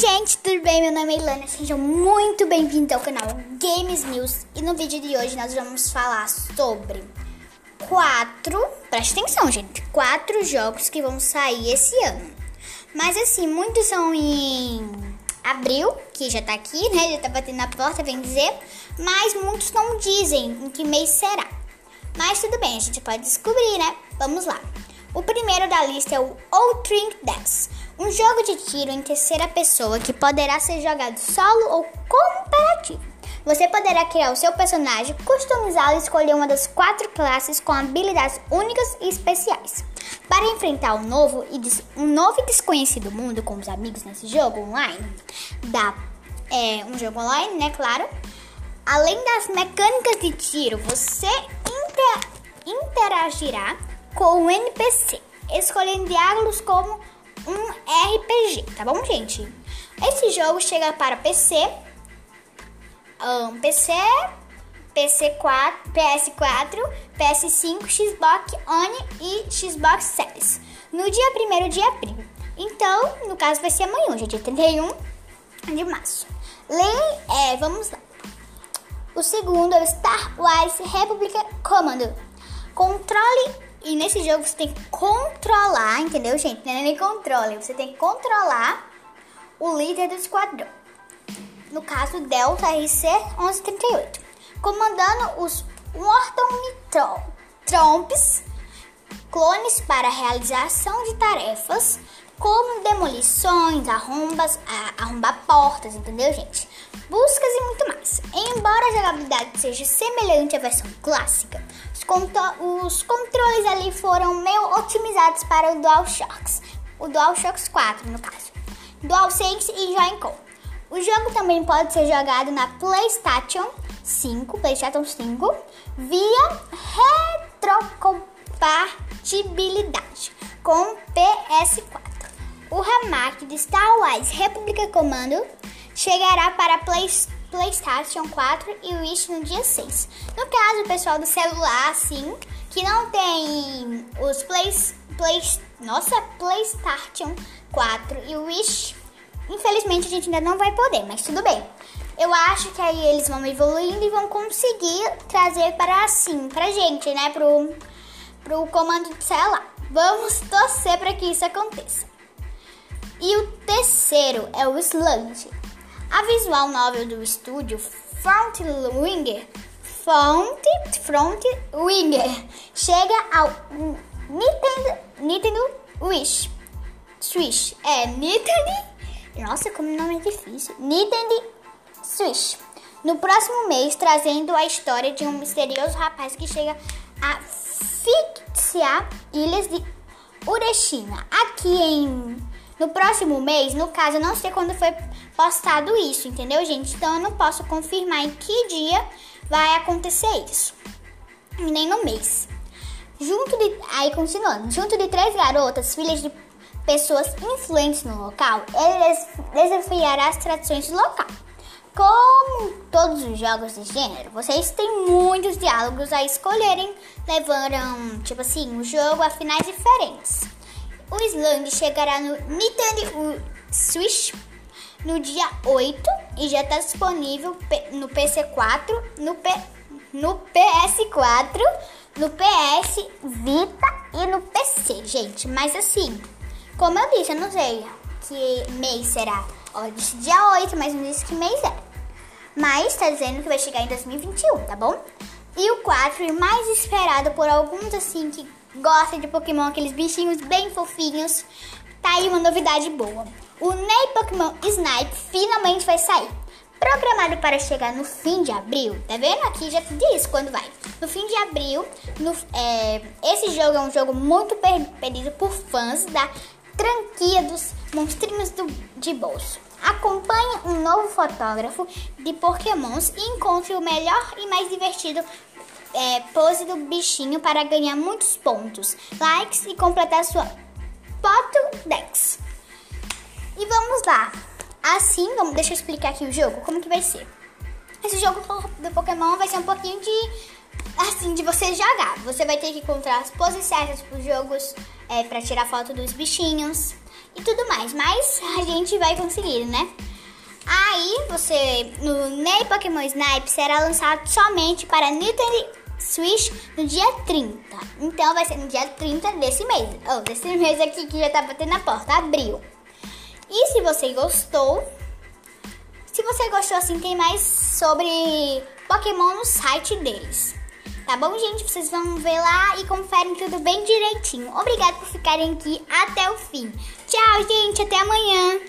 gente, tudo bem? Meu nome é Ilana, sejam muito bem-vindos ao canal Games News e no vídeo de hoje nós vamos falar sobre quatro, preste atenção gente, quatro jogos que vão sair esse ano. Mas assim, muitos são em abril, que já tá aqui, né, já tá batendo na porta, vem dizer, mas muitos não dizem em que mês será. Mas tudo bem, a gente pode descobrir, né? Vamos lá. O primeiro da lista é o Outrink Dex, um jogo de tiro em terceira pessoa que poderá ser jogado solo ou cooperativo. Você poderá criar o seu personagem, customizá-lo e escolher uma das quatro classes com habilidades únicas e especiais. Para enfrentar um novo e, um novo e desconhecido mundo com os amigos nesse jogo online, dá é, um jogo online, né? Claro. Além das mecânicas de tiro, você inter, interagirá com o NPC, escolhendo diálogos como um RPG, tá bom, gente? Esse jogo chega para PC, um, PC, PC4, PS4, PS5, Xbox One e Xbox Series no dia 1 de abril. Então, no caso, vai ser amanhã, dia 31 de março. Lê, é, vamos lá. O segundo é o Star Wars Republic Commando. Controle e nesse jogo você tem que controlar, entendeu, gente? Não é nem controle, você tem que controlar o líder do esquadrão. No caso, Delta RC 1138. Comandando os Morton Tromps, clones para realização de tarefas como demolições, arrombas, arrombar portas, entendeu, gente? Buscas e muito mais. Embora a jogabilidade seja semelhante à versão clássica, os, os controles ali foram meio otimizados para o DualShocks, o DualShocks 4 no caso, DualSense e Joy-Con. O jogo também pode ser jogado na PlayStation 5, PlayStation 5, via retrocompatibilidade com PS4. O remake de Star Wars República Commando chegará para PlayStation PlayStation 4 e Wish no dia 6. No caso, o pessoal do celular, assim, que não tem os Play, Play, nossa, PlayStation 4 e Wish, infelizmente a gente ainda não vai poder, mas tudo bem. Eu acho que aí eles vão evoluindo e vão conseguir trazer para assim, pra gente, né, pro, pro comando de celular. Vamos torcer para que isso aconteça. E o terceiro é o Sludge. A visual novel do estúdio Frontwinger, Front, Frontwinger chega ao Nintendo, Nintendo Wish. Switch. É Nintendo. Nossa, como nome é difícil. Nintendo Switch. No próximo mês, trazendo a história de um misterioso rapaz que chega a fictícia ilhas de Ureshima, aqui em no próximo mês, no caso, eu não sei quando foi postado isso, entendeu, gente? Então eu não posso confirmar em que dia vai acontecer isso. Nem no mês. Junto de. Aí continuando, junto de três garotas, filhas de pessoas influentes no local, ele desafiará as tradições do local. Como todos os jogos de gênero, vocês têm muitos diálogos a escolherem, levando, tipo assim, o jogo a finais diferentes. O Slang chegará no Nintendo Switch no dia 8 e já está disponível no PC4, no, P, no PS4, no PS Vita e no PC, gente. Mas assim, como eu disse, eu não sei que mês será. Ó, disse dia 8, mas não disse que mês é. Mas está dizendo que vai chegar em 2021, tá bom? E o 4, o mais esperado por alguns assim que gosta de Pokémon, aqueles bichinhos bem fofinhos, tá aí uma novidade boa. O Ney Pokémon Snipe finalmente vai sair. Programado para chegar no fim de abril, tá vendo? Aqui já diz quando vai. No fim de abril, no, é, esse jogo é um jogo muito pedido por fãs da franquia dos monstrinhos do, de bolso. Acompanhe um novo fotógrafo de Pokémons e encontre o melhor e mais divertido é, pose do bichinho para ganhar muitos pontos, likes e completar sua Pokédex. E vamos lá. Assim, vamos, deixa eu explicar aqui o jogo, como que vai ser. Esse jogo do Pokémon vai ser um pouquinho de assim de você jogar. Você vai ter que encontrar as poses certas para os jogos, é, para tirar foto dos bichinhos. e tudo mais. Mas a gente vai conseguir, né? Aí você, no Ney Pokémon Snipe será lançado somente para Nintendo Switch no dia 30. Então vai ser no dia 30 desse mês. Ou oh, desse mês aqui que já tá batendo na porta, abril. E se você gostou, se você gostou assim, tem mais sobre Pokémon no site deles. Tá bom, gente? Vocês vão ver lá e conferem tudo bem direitinho. Obrigada por ficarem aqui até o fim. Tchau, gente. Até amanhã.